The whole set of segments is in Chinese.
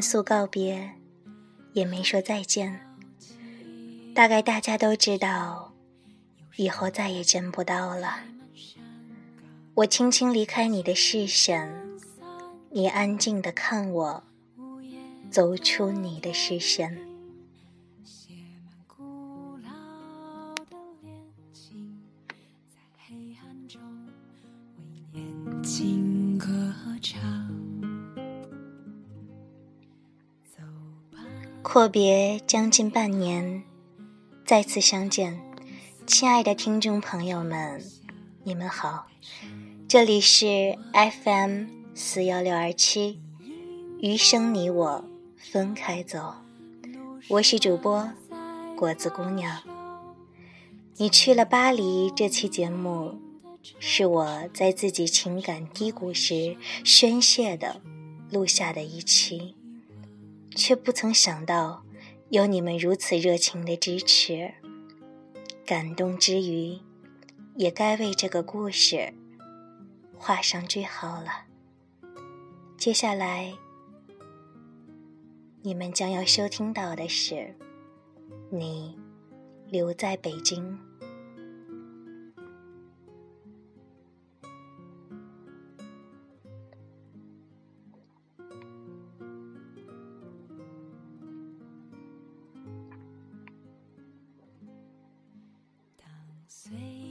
没有严肃告别，也没说再见。大概大家都知道，以后再也见不到了。我轻轻离开你的视线，你安静的看我，走出你的视线。阔别将近半年，再次相见，亲爱的听众朋友们，你们好，这里是 FM 四幺六二七，余生你我分开走，我是主播果子姑娘。你去了巴黎这期节目，是我在自己情感低谷时宣泄的录下的一期。却不曾想到，有你们如此热情的支持。感动之余，也该为这个故事画上句号了。接下来，你们将要收听到的是，你留在北京。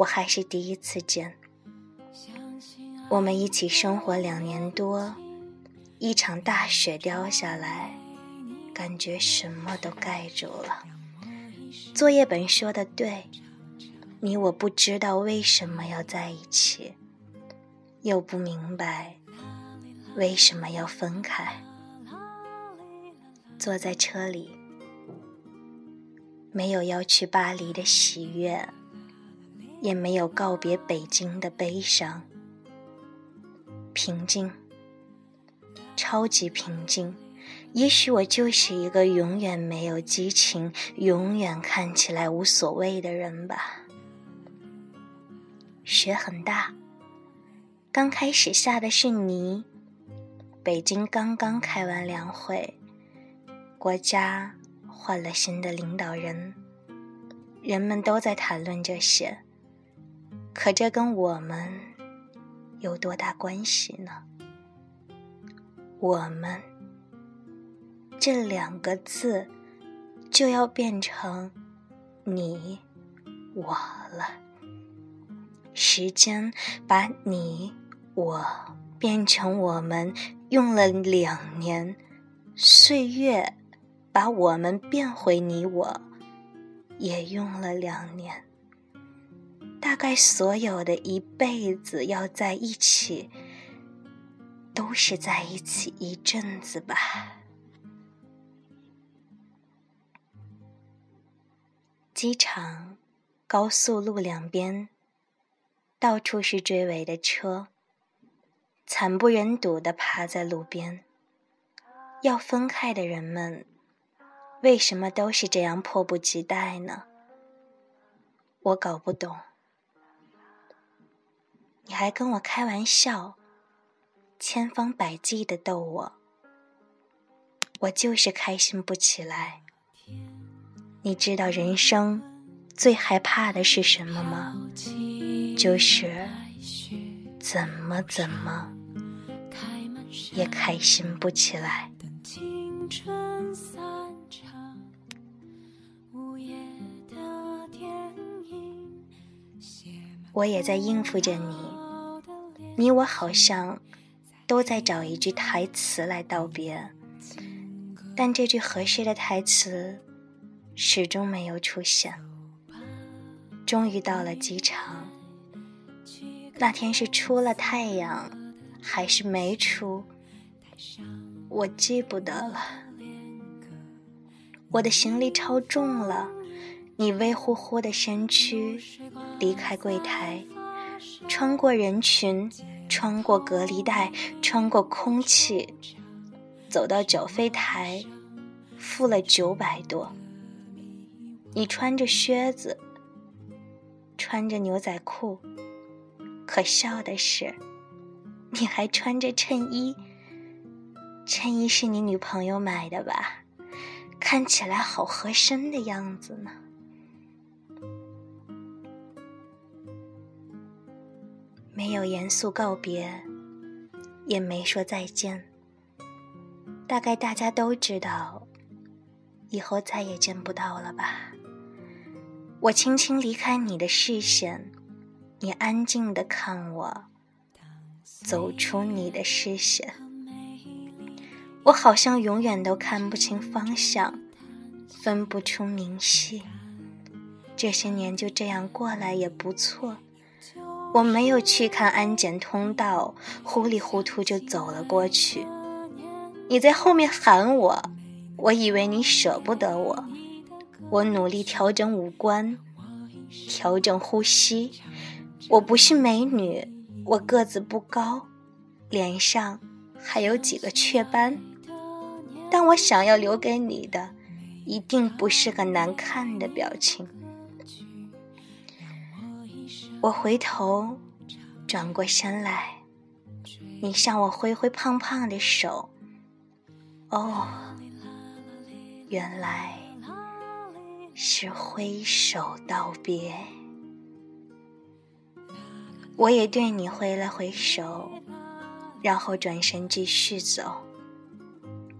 我还是第一次见。我们一起生活两年多，一场大雪掉下来，感觉什么都盖住了。作业本说的对，你我不知道为什么要在一起，又不明白为什么要分开。坐在车里，没有要去巴黎的喜悦。也没有告别北京的悲伤，平静，超级平静。也许我就是一个永远没有激情、永远看起来无所谓的人吧。雪很大，刚开始下的是泥。北京刚刚开完两会，国家换了新的领导人，人们都在谈论这些。可这跟我们有多大关系呢？我们这两个字就要变成你我了。时间把你我变成我们用了两年，岁月把我们变回你我也用了两年。大概所有的一辈子要在一起，都是在一起一阵子吧。机场、高速路两边，到处是追尾的车，惨不忍睹的趴在路边。要分开的人们，为什么都是这样迫不及待呢？我搞不懂。你还跟我开玩笑，千方百计的逗我，我就是开心不起来。你知道人生最害怕的是什么吗？就是怎么怎么也开心不起来。我也在应付着你。你我好像都在找一句台词来道别，但这句合适的台词始终没有出现。终于到了机场，那天是出了太阳还是没出，我记不得了。我的行李超重了。你微乎乎的身躯离开柜台，穿过人群，穿过隔离带，穿过空气，走到缴费台，付了九百多。你穿着靴子，穿着牛仔裤，可笑的是，你还穿着衬衣。衬衣是你女朋友买的吧？看起来好合身的样子呢。没有严肃告别，也没说再见。大概大家都知道，以后再也见不到了吧。我轻轻离开你的视线，你安静的看我走出你的视线。我好像永远都看不清方向，分不出明细。这些年就这样过来也不错。我没有去看安检通道，糊里糊涂就走了过去。你在后面喊我，我以为你舍不得我。我努力调整五官，调整呼吸。我不是美女，我个子不高，脸上还有几个雀斑。但我想要留给你的，一定不是个难看的表情。我回头，转过身来，你向我挥挥胖胖的手。哦，原来。是挥手道别，我也对你挥了挥手，然后转身继续走。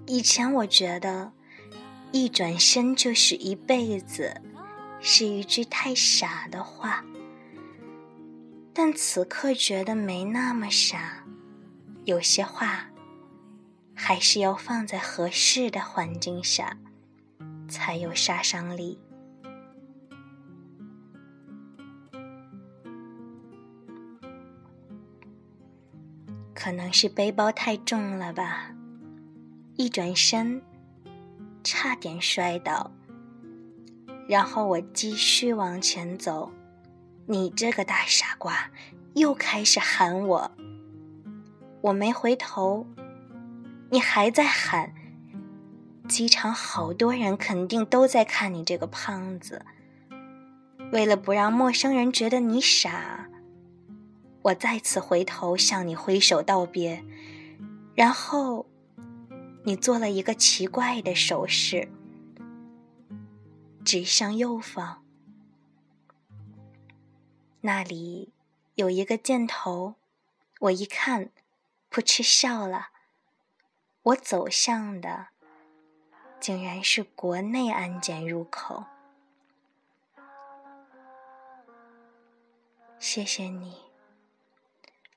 以前我觉得一转身就是一辈子，是一句太傻的话，但此刻觉得没那么傻。有些话还是要放在合适的环境下，才有杀伤力。可能是背包太重了吧，一转身，差点摔倒。然后我继续往前走，你这个大傻瓜，又开始喊我。我没回头，你还在喊。机场好多人，肯定都在看你这个胖子。为了不让陌生人觉得你傻。我再次回头向你挥手道别，然后你做了一个奇怪的手势，指向右方，那里有一个箭头。我一看，噗嗤笑了。我走向的竟然是国内安检入口。谢谢你。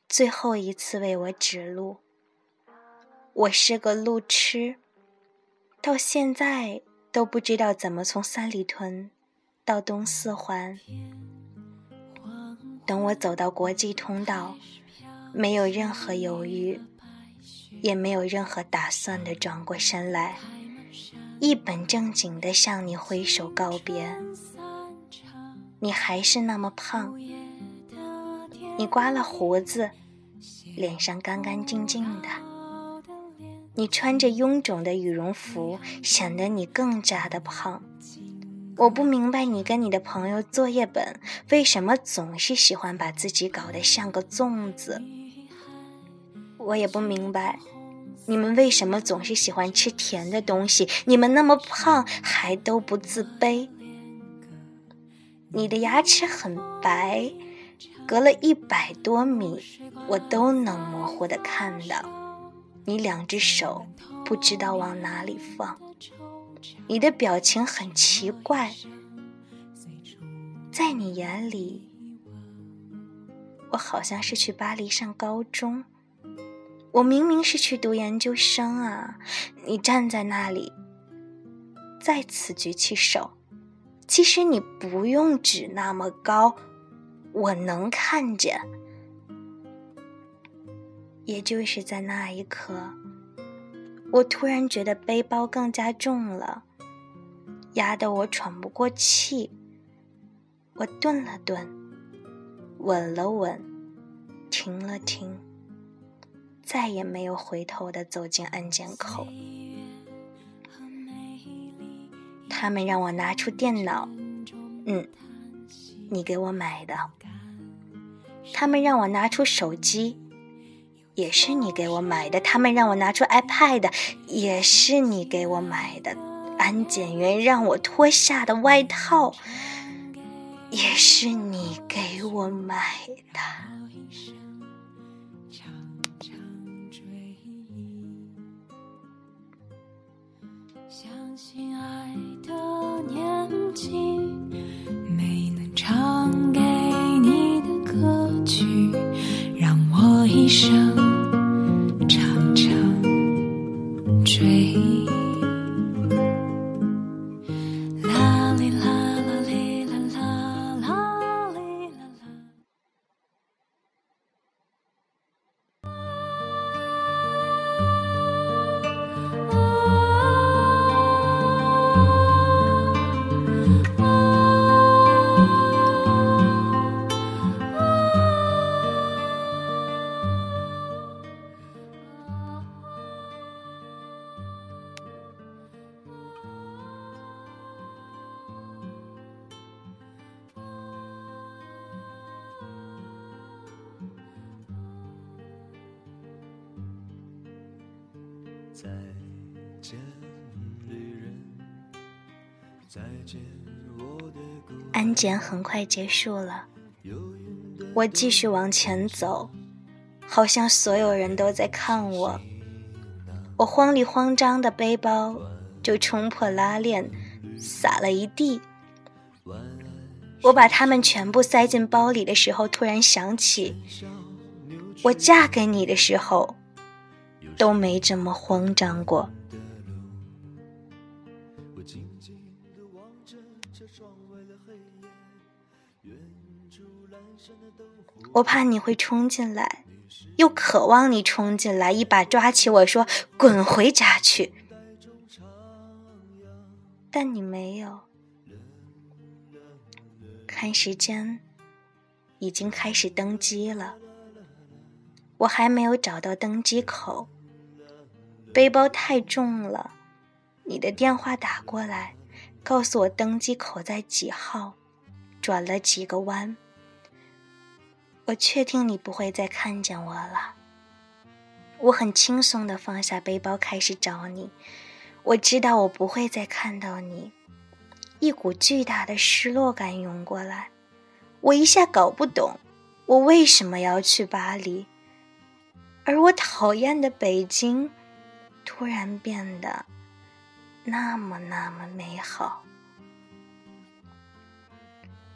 最后一次为我指路，我是个路痴，到现在都不知道怎么从三里屯到东四环。等我走到国际通道，没有任何犹豫，也没有任何打算的转过身来，一本正经的向你挥手告别。你还是那么胖，你刮了胡子。脸上干干净净的，你穿着臃肿的羽绒服，显得你更加的胖。我不明白你跟你的朋友作业本为什么总是喜欢把自己搞得像个粽子。我也不明白你们为什么总是喜欢吃甜的东西。你们那么胖还都不自卑。你的牙齿很白。隔了一百多米，我都能模糊的看到你两只手不知道往哪里放。你的表情很奇怪，在你眼里，我好像是去巴黎上高中，我明明是去读研究生啊！你站在那里，再次举起手，其实你不用举那么高。我能看见，也就是在那一刻，我突然觉得背包更加重了。压得我喘不过气。我顿了顿，稳了稳，停了停，再也没有回头的走进安检口。他们让我拿出电脑，嗯，你给我买的。他们让我拿出手机，也是你给我买的。他们让我拿出 iPad，也是你给我买的。安检员让我脱下的外套，也是你给我买的。相信爱的年纪，再见，旅人。再见，我的安检很快结束了，我继续往前走，好像所有人都在看我。我慌里慌张的背包就冲破拉链，洒了一地。我把它们全部塞进包里的时候，突然想起，我嫁给你的时候。都没这么慌张过。我怕你会冲进来，又渴望你冲进来，一把抓起我说：“滚回家去。”但你没有。看时间，已经开始登机了。我还没有找到登机口。背包太重了，你的电话打过来，告诉我登机口在几号，转了几个弯。我确定你不会再看见我了。我很轻松的放下背包，开始找你。我知道我不会再看到你，一股巨大的失落感涌过来。我一下搞不懂，我为什么要去巴黎，而我讨厌的北京。突然变得那么那么美好。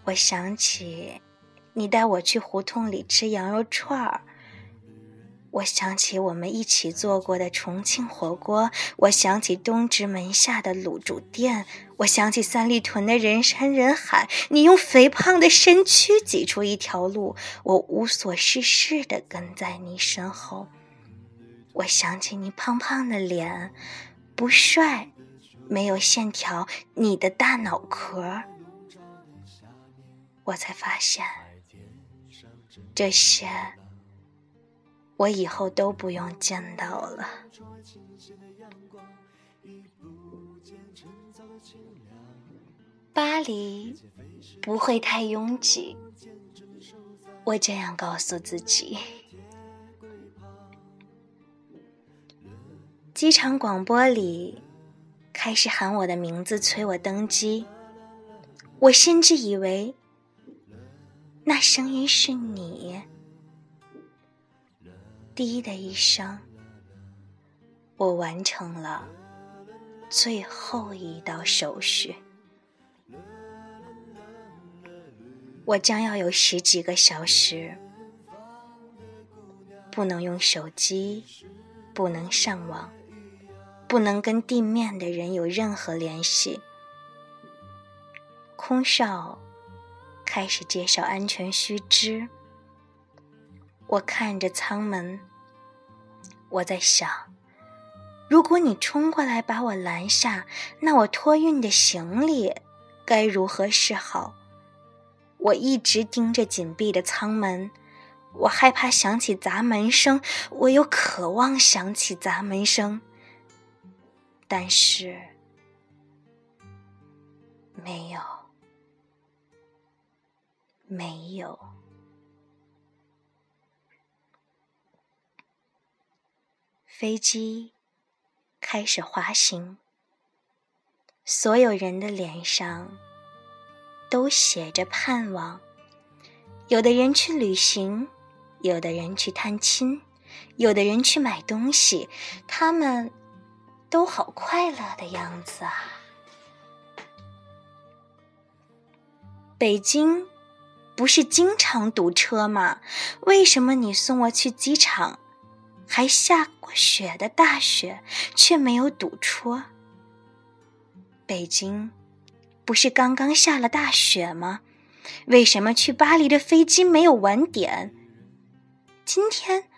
我想起你带我去胡同里吃羊肉串儿，我想起我们一起做过的重庆火锅，我想起东直门下的卤煮店，我想起三里屯的人山人海。你用肥胖的身躯挤出一条路，我无所事事的跟在你身后。我想起你胖胖的脸，不帅，没有线条，你的大脑壳，我才发现，这些我以后都不用见到了。巴黎不会太拥挤，我这样告诉自己。机场广播里开始喊我的名字，催我登机。我甚至以为那声音是你。滴的一声，我完成了最后一道手续。我将要有十几个小时不能用手机，不能上网。不能跟地面的人有任何联系。空少开始介绍安全须知。我看着舱门，我在想，如果你冲过来把我拦下，那我托运的行李该如何是好？我一直盯着紧闭的舱门，我害怕响起砸门声，我又渴望响起砸门声，但是没有，没有。飞机开始滑行，所有人的脸上。都写着盼望。有的人去旅行，有的人去探亲，有的人去买东西，他们都好快乐的样子啊！北京不是经常堵车吗？为什么你送我去机场，还下过雪的大雪，却没有堵车？北京。不是刚刚下了大雪吗？为什么去巴黎的飞机没有晚点？今天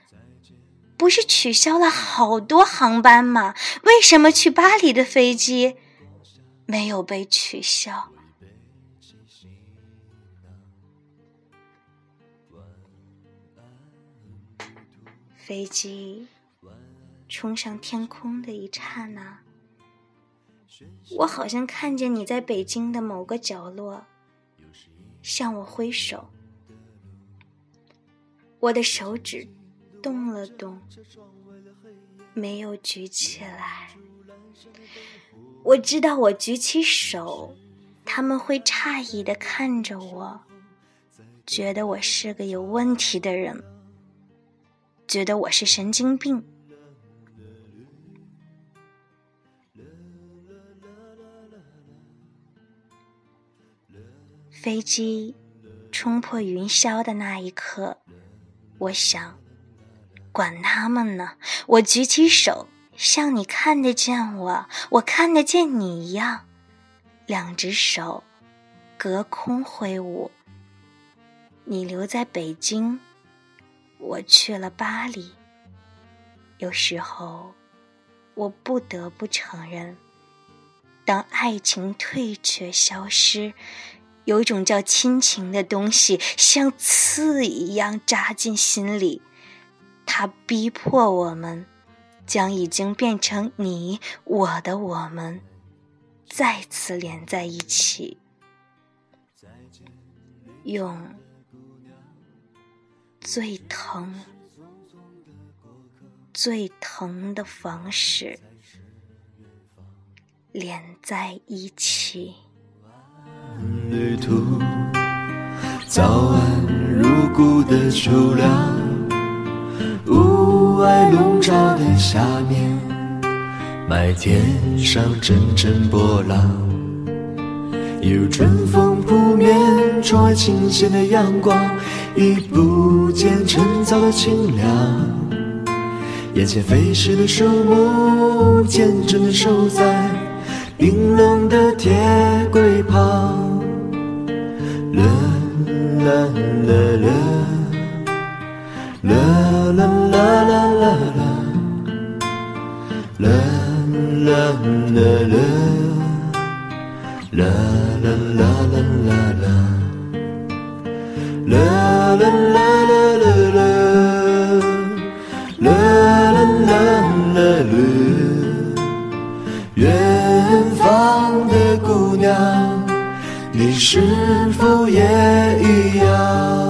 不是取消了好多航班吗？为什么去巴黎的飞机没有被取消？飞机冲上天空的一刹那。我好像看见你在北京的某个角落，向我挥手。我的手指动了动，没有举起来。我知道，我举起手，他们会诧异的看着我，觉得我是个有问题的人，觉得我是神经病。飞机冲破云霄的那一刻，我想，管他们呢！我举起手，像你看得见我，我看得见你一样，两只手隔空挥舞。你留在北京，我去了巴黎。有时候，我不得不承认，当爱情退却、消失。有一种叫亲情的东西，像刺一样扎进心里，它逼迫我们将已经变成你我的我们再次连在一起，用最疼、最疼的方式连在一起。旅途，早安如故的秋凉，雾霭笼罩的下面，麦田上阵阵波浪，有春风扑面，窗外倾泻的阳光，已不见晨早的清凉，眼前飞逝的树木，坚贞的守在冰冷的铁轨旁。啦啦啦啦，啦啦啦啦啦啦，啦啦啦啦，啦啦啦啦啦啦，啦啦啦啦啦啦，啦啦啦啦啦，远方的姑娘。你是否也一样